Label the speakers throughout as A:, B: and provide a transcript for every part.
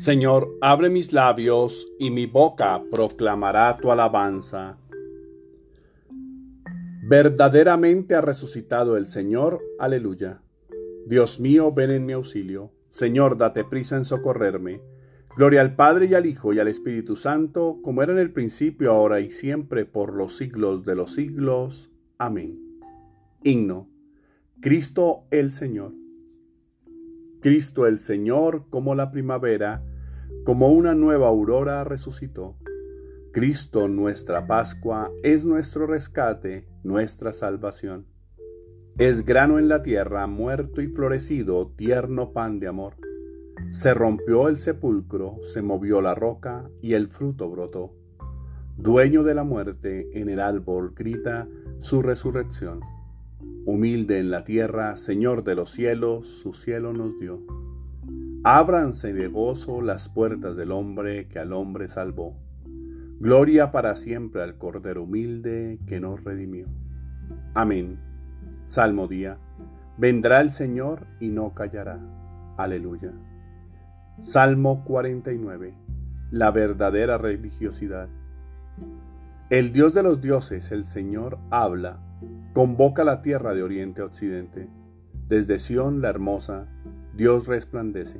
A: Señor, abre mis labios y mi boca proclamará tu alabanza. Verdaderamente ha resucitado el Señor, aleluya. Dios mío, ven en mi auxilio. Señor, date prisa en socorrerme. Gloria al Padre y al Hijo y al Espíritu Santo, como era en el principio, ahora y siempre, por los siglos de los siglos. Amén. Himno. Cristo el Señor. Cristo el Señor, como la primavera, como una nueva aurora resucitó. Cristo nuestra Pascua es nuestro rescate, nuestra salvación. Es grano en la tierra, muerto y florecido, tierno pan de amor. Se rompió el sepulcro, se movió la roca y el fruto brotó. Dueño de la muerte, en el árbol grita su resurrección. Humilde en la tierra, Señor de los cielos, su cielo nos dio. Ábranse de gozo las puertas del hombre que al hombre salvó. Gloria para siempre al Cordero humilde que nos redimió. Amén. Salmo día. Vendrá el Señor y no callará. Aleluya. Salmo 49. La verdadera religiosidad. El Dios de los dioses, el Señor, habla, convoca la tierra de oriente a occidente. Desde Sión la hermosa, Dios resplandece.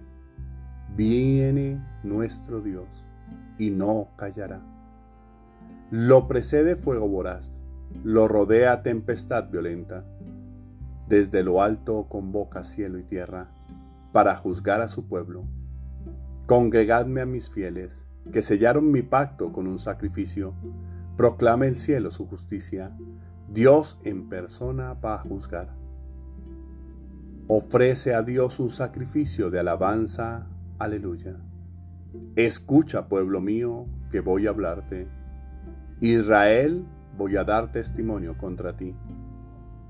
A: Viene nuestro Dios y no callará. Lo precede fuego voraz, lo rodea tempestad violenta. Desde lo alto convoca cielo y tierra para juzgar a su pueblo. Congregadme a mis fieles, que sellaron mi pacto con un sacrificio. Proclame el cielo su justicia. Dios en persona va a juzgar. Ofrece a Dios un sacrificio de alabanza Aleluya. Escucha, pueblo mío, que voy a hablarte. Israel, voy a dar testimonio contra ti.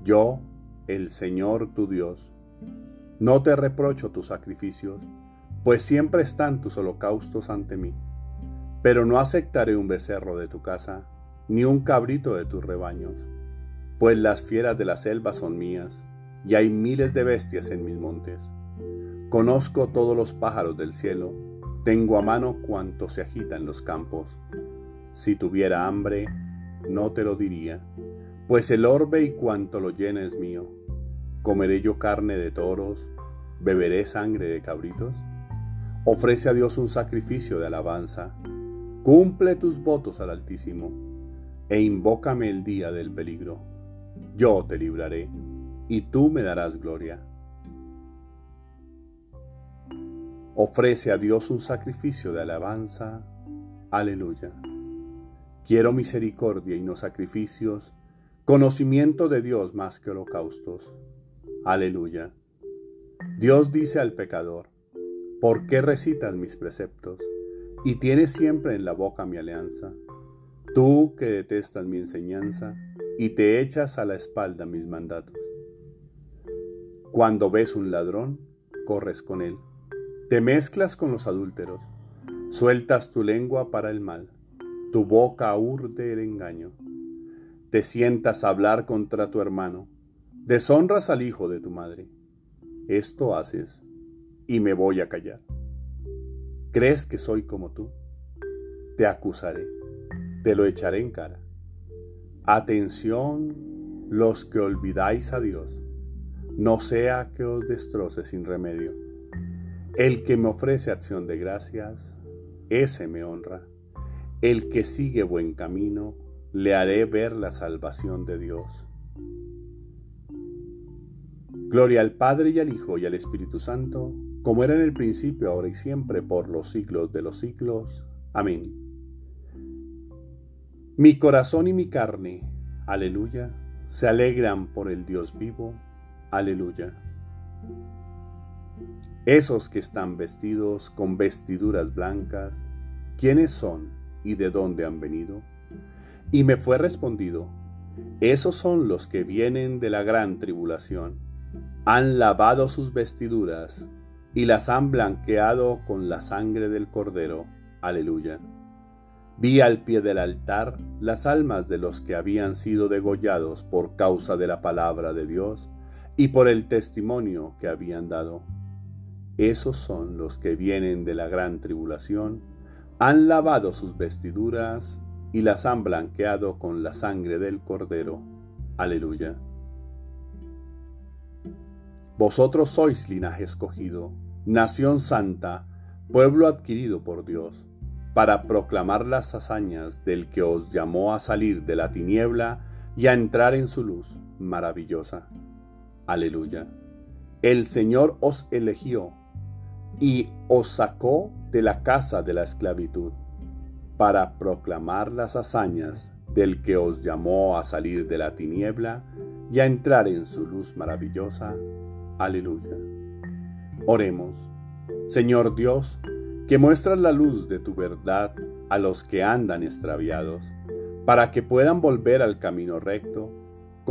A: Yo, el Señor tu Dios. No te reprocho tus sacrificios, pues siempre están tus holocaustos ante mí. Pero no aceptaré un becerro de tu casa, ni un cabrito de tus rebaños, pues las fieras de la selva son mías, y hay miles de bestias en mis montes. Conozco todos los pájaros del cielo, tengo a mano cuanto se agita en los campos. Si tuviera hambre, no te lo diría, pues el orbe y cuanto lo llena es mío. ¿Comeré yo carne de toros? ¿Beberé sangre de cabritos? Ofrece a Dios un sacrificio de alabanza. Cumple tus votos al Altísimo, e invócame el día del peligro. Yo te libraré, y tú me darás gloria. Ofrece a Dios un sacrificio de alabanza. Aleluya. Quiero misericordia y no sacrificios, conocimiento de Dios más que holocaustos. Aleluya. Dios dice al pecador, ¿por qué recitas mis preceptos y tienes siempre en la boca mi alianza? Tú que detestas mi enseñanza y te echas a la espalda mis mandatos. Cuando ves un ladrón, corres con él te mezclas con los adúlteros, sueltas tu lengua para el mal, tu boca urde el engaño. Te sientas a hablar contra tu hermano, deshonras al hijo de tu madre. Esto haces y me voy a callar. ¿Crees que soy como tú? Te acusaré, te lo echaré en cara. Atención los que olvidáis a Dios, no sea que os destroce sin remedio. El que me ofrece acción de gracias, ese me honra. El que sigue buen camino, le haré ver la salvación de Dios. Gloria al Padre y al Hijo y al Espíritu Santo, como era en el principio, ahora y siempre, por los siglos de los siglos. Amén. Mi corazón y mi carne, aleluya, se alegran por el Dios vivo, aleluya. Esos que están vestidos con vestiduras blancas, ¿quiénes son y de dónde han venido? Y me fue respondido, esos son los que vienen de la gran tribulación. Han lavado sus vestiduras y las han blanqueado con la sangre del cordero. Aleluya. Vi al pie del altar las almas de los que habían sido degollados por causa de la palabra de Dios y por el testimonio que habían dado Esos son los que vienen de la gran tribulación, han lavado sus vestiduras y las han blanqueado con la sangre del Cordero. Aleluya. Vosotros sois linaje escogido, nación santa, pueblo adquirido por Dios, para proclamar las hazañas del que os llamó a salir de la tiniebla y a entrar en su luz maravillosa. Aleluya. El Señor os eligió y os sacó de la casa de la esclavitud para proclamar las hazañas del que os llamó a salir de la tiniebla y a entrar en su luz maravillosa. Aleluya. Oremos. Señor Dios, que muestras la luz de tu verdad a los que andan extraviados, para que puedan volver al camino recto,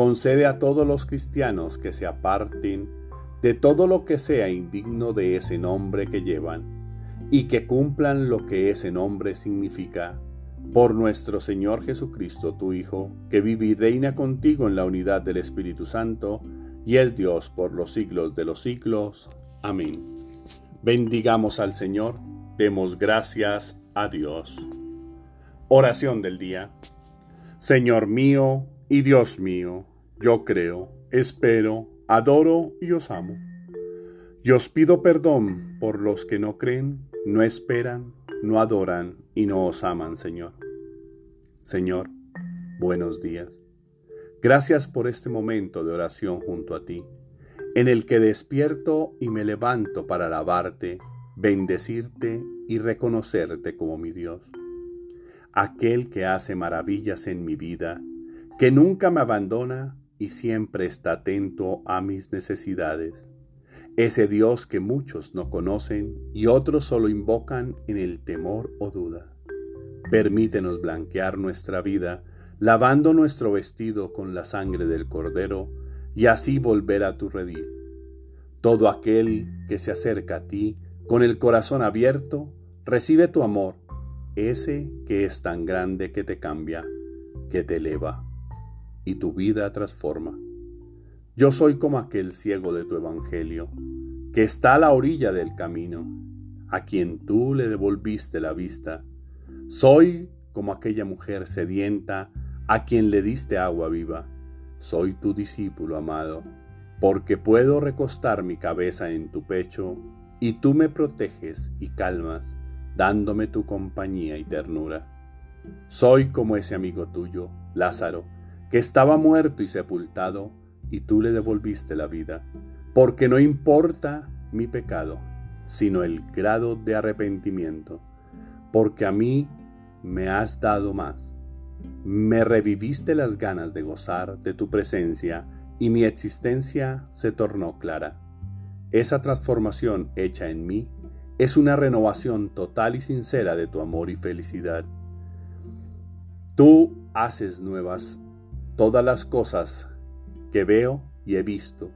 A: concede a todos los cristianos que se aparten de todo lo que sea indigno de ese nombre que llevan, y que cumplan lo que ese nombre significa. Por nuestro Señor Jesucristo, tu Hijo, que vive y reina contigo en la unidad del Espíritu Santo, y es Dios por los siglos de los siglos. Amén. Bendigamos al Señor, demos gracias a Dios. Oración del día. Señor mío y Dios mío, yo creo, espero, adoro y os amo. Y os pido perdón por los que no creen, no esperan, no adoran y no os aman, Señor. Señor, buenos días. Gracias por este momento de oración junto a ti, en el que despierto y me levanto para alabarte, bendecirte y reconocerte como mi Dios. Aquel que hace maravillas en mi vida, que nunca me abandona y siempre está atento a mis necesidades. Ese Dios que muchos no conocen y otros solo invocan en el temor o duda. Permítenos blanquear nuestra vida lavando nuestro vestido con la sangre del Cordero, y así volver a tu redil. Todo aquel que se acerca a ti con el corazón abierto, recibe tu amor, ese que es tan grande que te cambia, que te eleva y tu vida transforma. Yo soy como aquel ciego de tu evangelio, que está a la orilla del camino, a quien tú le devolviste la vista. Soy como aquella mujer sedienta a quien le diste agua viva. Soy tu discípulo amado, porque puedo recostar mi cabeza en tu pecho, y tú me proteges y calmas, dándome tu compañía y ternura. Soy como ese amigo tuyo, Lázaro, que estaba muerto y sepultado, y tú le devolviste la vida, porque no importa mi pecado, sino el grado de arrepentimiento, porque a mí me has dado más me reviviste las ganas de gozar de tu presencia y mi existencia se tornó clara. Esa transformación hecha en mí es una renovación total y sincera de tu amor y felicidad. Tú haces nuevas todas las cosas que veo y he visto.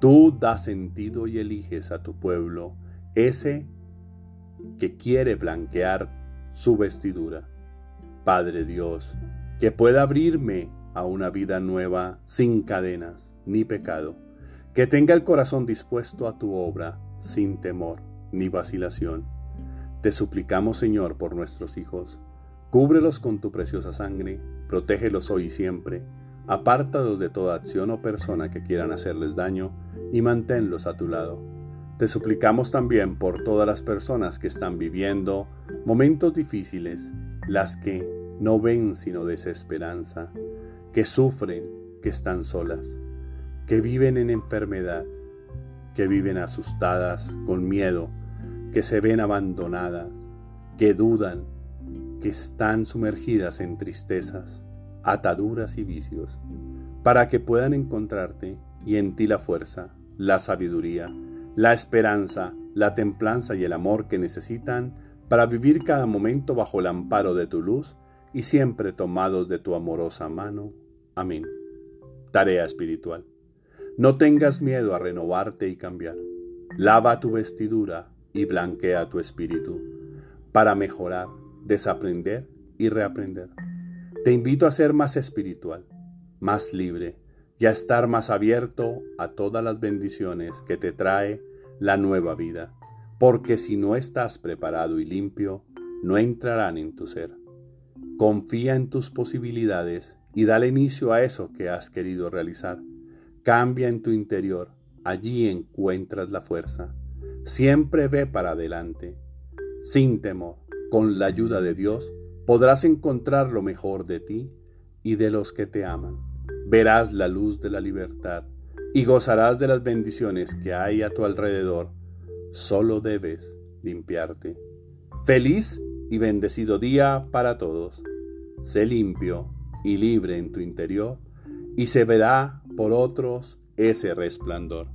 A: Tú das sentido y eliges a tu pueblo, ese que quiere blanquear su vestidura. Padre Dios, que pueda abrirme a una vida nueva sin cadenas ni pecado, que tenga el corazón dispuesto a tu obra sin temor ni vacilación. Te suplicamos, Señor, por nuestros hijos, cúbrelos con tu preciosa sangre, protégelos hoy y siempre, apártalos de toda acción o persona que quieran hacerles daño y manténlos a tu lado. Te suplicamos también por todas las personas que están viviendo momentos difíciles, las que no ven sino desesperanza, que sufren, que están solas, que viven en enfermedad, que viven asustadas, con miedo, que se ven abandonadas, que dudan, que están sumergidas en tristezas, ataduras y vicios, para que puedan encontrarte y en ti la fuerza, la sabiduría, la esperanza, la templanza y el amor que necesitan para vivir cada momento bajo el amparo de tu luz y siempre tomados de tu amorosa mano. Amén. Tarea espiritual. No tengas miedo a renovarte y cambiar. Lava tu vestidura y blanquea tu espíritu para mejorar, desaprender y reaprender. Te invito a ser más espiritual, más libre y a estar más abierto a todas las bendiciones que te trae la nueva vida. porque si no estás preparado y limpio, no entrarán en tu ser. Confía en tus posibilidades y dale inicio a eso que has querido realizar. Cambia en tu interior, allí encuentras la fuerza. Siempre ve para adelante, sin temor, con la ayuda de Dios, podrás encontrar lo mejor de ti y de los que te aman. Verás la luz de la libertad y gozarás de las bendiciones que hay a tu alrededor. Solo debes limpiarte. Feliz y bendecido día para todos. Sé limpio y libre en tu interior y se verá por otros ese resplandor.